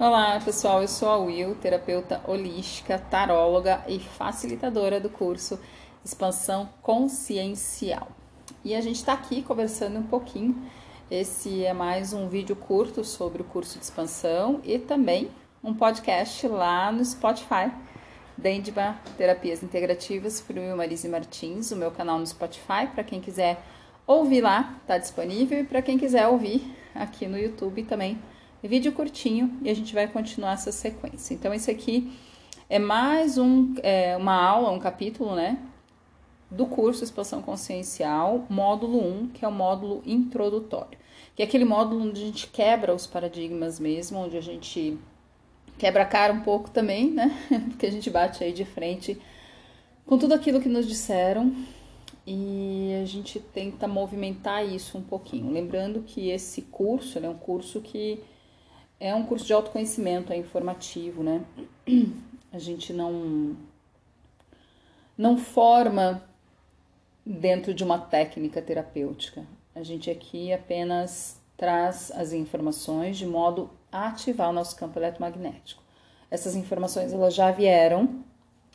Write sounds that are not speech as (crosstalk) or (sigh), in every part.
Olá, pessoal. Eu sou a Will, terapeuta holística, taróloga e facilitadora do curso Expansão Consciencial. E a gente está aqui conversando um pouquinho. Esse é mais um vídeo curto sobre o curso de expansão e também um podcast lá no Spotify. Dendba Terapias Integrativas por Will Marise Martins, o meu canal no Spotify, para quem quiser ouvir lá, está disponível, e para quem quiser ouvir aqui no YouTube também vídeo curtinho e a gente vai continuar essa sequência. Então, esse aqui é mais um, é, uma aula, um capítulo, né? Do curso Expansão Consciencial, módulo 1, que é o módulo introdutório. Que é aquele módulo onde a gente quebra os paradigmas mesmo, onde a gente quebra a cara um pouco também, né? (laughs) Porque a gente bate aí de frente com tudo aquilo que nos disseram e a gente tenta movimentar isso um pouquinho. Lembrando que esse curso é um curso que é um curso de autoconhecimento, é informativo, né? A gente não não forma dentro de uma técnica terapêutica. A gente aqui apenas traz as informações de modo a ativar o nosso campo eletromagnético. Essas informações elas já vieram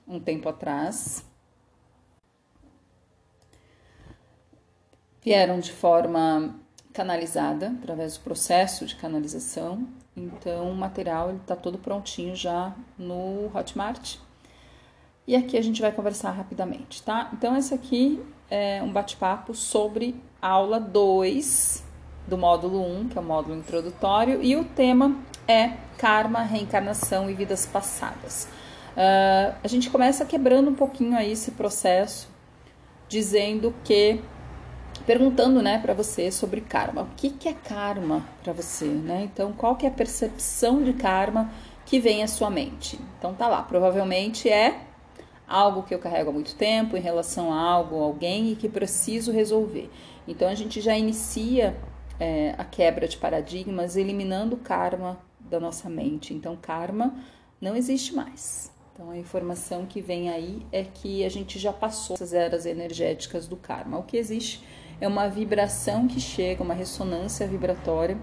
um tempo atrás. Vieram de forma canalizada através do processo de canalização. Então, o material está todo prontinho já no Hotmart. E aqui a gente vai conversar rapidamente, tá? Então, esse aqui é um bate-papo sobre aula 2 do módulo 1, um, que é o módulo introdutório, e o tema é karma, reencarnação e vidas passadas. Uh, a gente começa quebrando um pouquinho aí esse processo, dizendo que perguntando, né, para você sobre karma. O que, que é karma para você, né? Então, qual que é a percepção de karma que vem à sua mente? Então, tá lá. Provavelmente é algo que eu carrego há muito tempo em relação a algo, alguém e que preciso resolver. Então, a gente já inicia é, a quebra de paradigmas, eliminando o karma da nossa mente. Então, karma não existe mais. Então, a informação que vem aí é que a gente já passou essas eras energéticas do karma. O que existe é uma vibração que chega, uma ressonância vibratória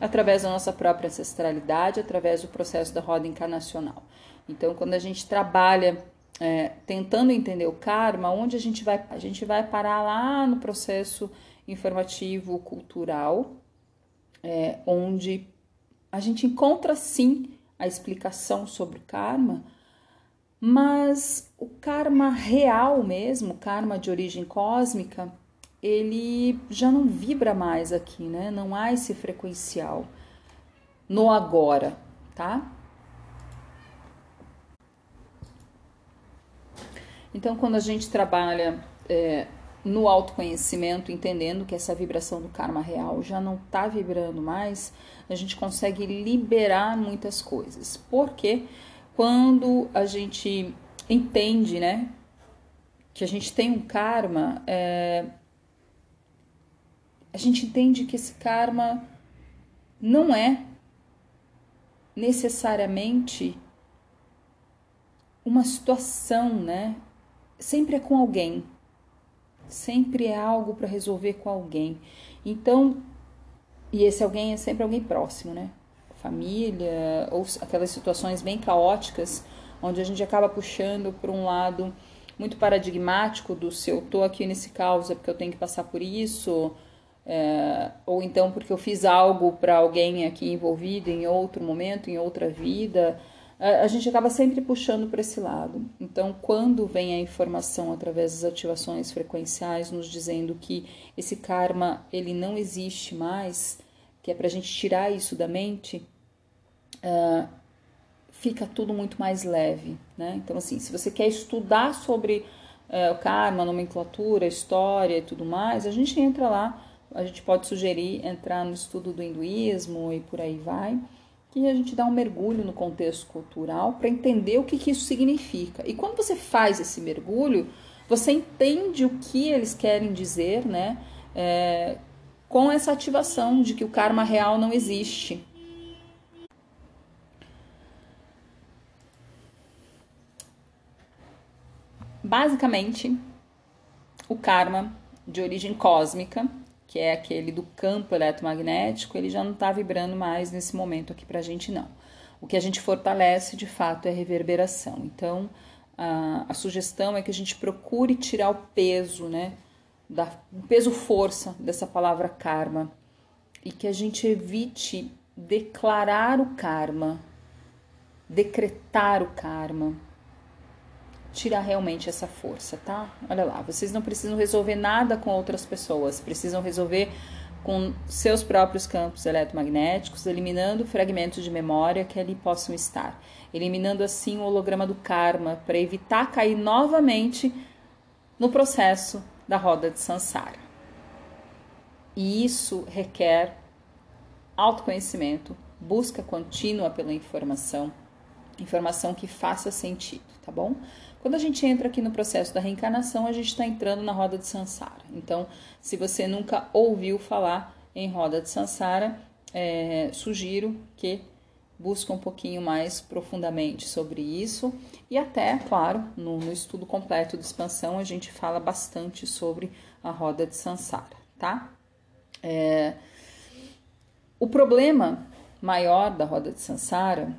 através da nossa própria ancestralidade, através do processo da roda encarnacional. Então, quando a gente trabalha é, tentando entender o karma, onde a gente vai? A gente vai parar lá no processo informativo cultural, é, onde a gente encontra sim a explicação sobre o karma, mas o karma real mesmo, o karma de origem cósmica, ele já não vibra mais aqui, né? Não há esse frequencial no agora, tá? Então, quando a gente trabalha é, no autoconhecimento, entendendo que essa vibração do karma real já não está vibrando mais, a gente consegue liberar muitas coisas. Porque quando a gente entende, né, que a gente tem um karma, é, a gente entende que esse karma não é necessariamente uma situação, né? Sempre é com alguém. Sempre é algo para resolver com alguém. Então, e esse alguém é sempre alguém próximo, né? Família, ou aquelas situações bem caóticas, onde a gente acaba puxando para um lado muito paradigmático do se eu tô aqui nesse caos é porque eu tenho que passar por isso, é, ou então porque eu fiz algo para alguém aqui envolvido em outro momento, em outra vida, a, gente acaba sempre puxando para esse lado. Então, quando vem a informação através das ativações frequenciais nos dizendo que esse karma ele não existe mais, que é para a gente tirar isso da mente, uh, fica tudo muito mais leve, né? Então, assim, se você quer estudar sobre uh, o karma, nomenclatura, história e tudo mais, a gente entra lá a gente pode sugerir entrar no estudo do hinduísmo e por aí vai, que a gente dá um mergulho no contexto cultural para entender o que, que isso significa. E quando você faz esse mergulho, você entende o que eles querem dizer, né? É, com essa ativação de que o karma real não existe. Basicamente, o karma de origem cósmica que é aquele do campo eletromagnético, ele já não está vibrando mais nesse momento aqui para a gente, não. O que a gente fortalece de fato é reverberação. Então, a, a sugestão é que a gente procure tirar o peso, né? Da, o peso força dessa palavra karma e que a gente evite declarar o karma, decretar o karma, tirar realmente essa força, tá? Olha lá, vocês não precisam resolver nada com outras pessoas, precisam resolver com seus próprios campos eletromagnéticos, eliminando fragmentos de memória que ali possam estar, eliminando assim o holograma do karma para evitar cair novamente no processo da roda de Sansara. E isso requer autoconhecimento, busca contínua pela informação, informação que faça sentido, tá bom? Quando a gente entra aqui no processo da reencarnação, a gente está entrando na roda de Sansara. Então, se você nunca ouviu falar em roda de Sansara, é, sugiro que busque um pouquinho mais profundamente sobre isso e até, claro, no, no estudo completo de expansão a gente fala bastante sobre a roda de Sansara, tá? É, o problema maior da roda de Sansara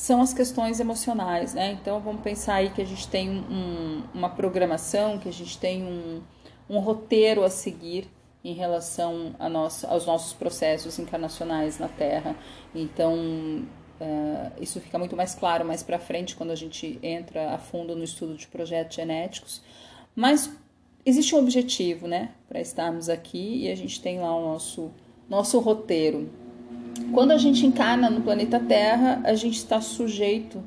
são as questões emocionais, né? Então vamos pensar aí que a gente tem um, uma programação, que a gente tem um, um roteiro a seguir em relação a nosso, aos nossos processos encarnacionais na Terra. Então uh, isso fica muito mais claro mais para frente quando a gente entra a fundo no estudo de projetos genéticos. Mas existe um objetivo, né, para estarmos aqui e a gente tem lá o nosso nosso roteiro quando a gente encarna no planeta Terra, a gente está sujeito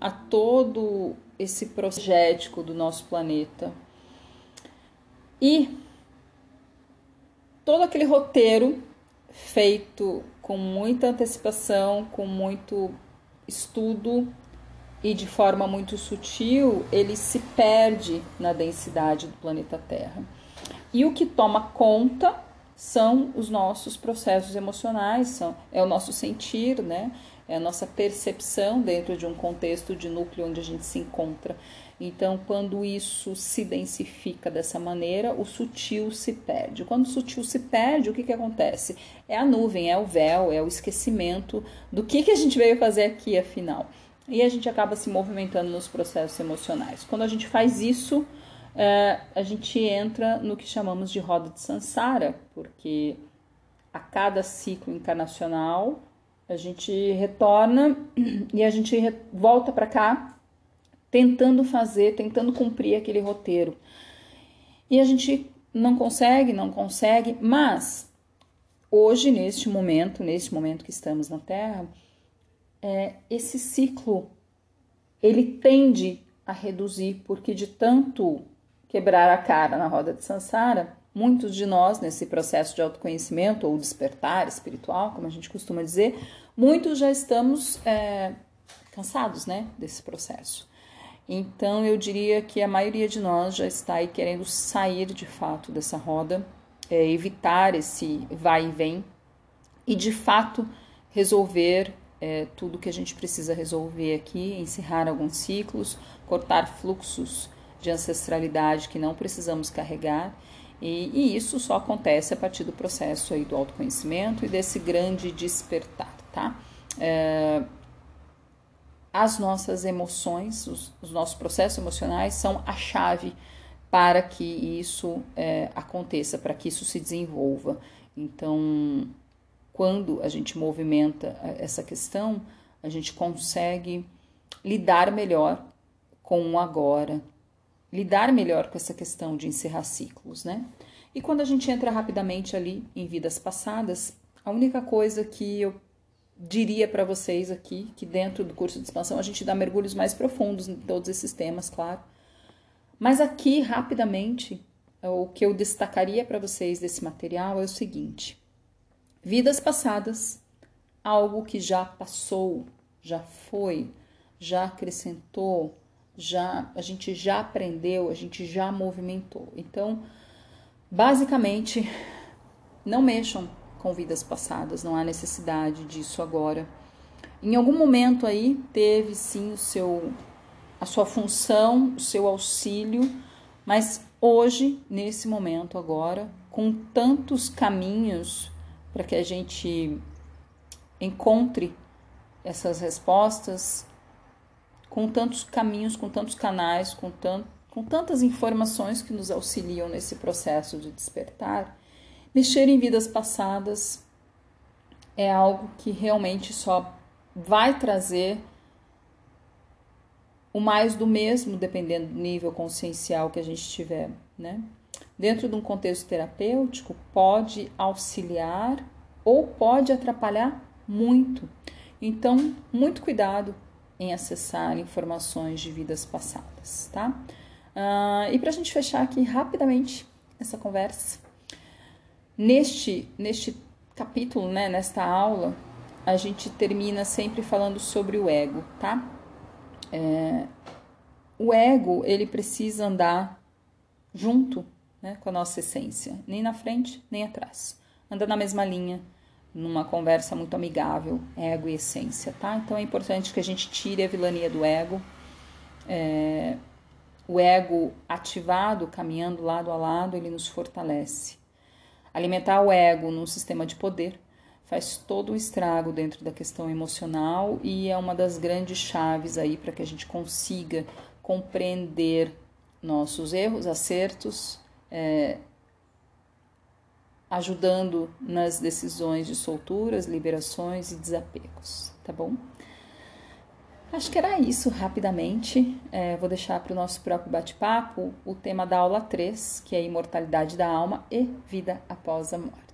a todo esse projeto do nosso planeta. E todo aquele roteiro feito com muita antecipação, com muito estudo e de forma muito sutil, ele se perde na densidade do planeta Terra. E o que toma conta são os nossos processos emocionais, são, é o nosso sentir, né? É a nossa percepção dentro de um contexto de núcleo onde a gente se encontra. Então, quando isso se densifica dessa maneira, o sutil se perde. Quando o sutil se perde, o que, que acontece? É a nuvem, é o véu, é o esquecimento do que, que a gente veio fazer aqui, afinal. E a gente acaba se movimentando nos processos emocionais. Quando a gente faz isso, é, a gente entra no que chamamos de roda de Sansara, porque a cada ciclo encarnacional a gente retorna e a gente volta para cá tentando fazer, tentando cumprir aquele roteiro. E a gente não consegue, não consegue, mas hoje, neste momento, neste momento que estamos na Terra, é, esse ciclo ele tende a reduzir, porque de tanto quebrar a cara na roda de Sansara, muitos de nós, nesse processo de autoconhecimento ou despertar espiritual, como a gente costuma dizer, muitos já estamos é, cansados né, desse processo. Então, eu diria que a maioria de nós já está aí querendo sair de fato dessa roda, é, evitar esse vai e vem e de fato resolver é, tudo que a gente precisa resolver aqui, encerrar alguns ciclos, cortar fluxos de ancestralidade que não precisamos carregar. E, e, isso só acontece a partir do processo aí do autoconhecimento e desse grande despertar, tá? É, as nossas emoções, os, os, nossos processos emocionais são a chave para que isso é, aconteça, para que isso se desenvolva. Então, quando a gente movimenta essa questão, a gente consegue lidar melhor com o agora, lidar melhor com essa questão de encerrar ciclos, né? E quando a gente entra rapidamente ali em vidas passadas, a única coisa que eu diria para vocês aqui, que dentro do curso de expansão a gente dá mergulhos mais profundos em todos esses temas, claro. Mas aqui, rapidamente, o que eu destacaria para vocês desse material é o seguinte: vidas passadas, algo que já passou, já foi, já acrescentou, já a gente já aprendeu, a gente já movimentou. Então, basicamente, não mexam com vidas passadas, não há necessidade disso agora. Em algum momento aí teve sim o seu a sua função, o seu auxílio, mas hoje, nesse momento agora, com tantos caminhos para que a gente encontre essas respostas com tantos caminhos, com tantos canais, com, tant, com tantas informações que nos auxiliam nesse processo de despertar, mexer em vidas passadas é algo que realmente só vai trazer o mais do mesmo, dependendo do nível consciencial que a gente tiver, né? Dentro de um contexto terapêutico, pode auxiliar ou pode atrapalhar muito. Então, muito cuidado em acessar informações de vidas passadas, tá? Uh, e para a gente fechar aqui rapidamente essa conversa, neste, neste capítulo, né, nesta aula, a gente termina sempre falando sobre o ego, tá? É, o ego, ele precisa andar junto né, com a nossa essência, nem na frente, nem atrás. Anda na mesma linha, numa conversa muito amigável, ego e essência, tá? Então é importante que a gente tire a vilania do ego. É, o ego ativado, caminhando lado a lado, ele nos fortalece. Alimentar o ego num sistema de poder faz todo um estrago dentro da questão emocional e é uma das grandes chaves aí para que a gente consiga compreender nossos erros, acertos, é, ajudando nas decisões de solturas, liberações e desapegos, tá bom? Acho que era isso rapidamente. É, vou deixar para o nosso próprio bate-papo o tema da aula 3, que é imortalidade da alma e vida após a morte.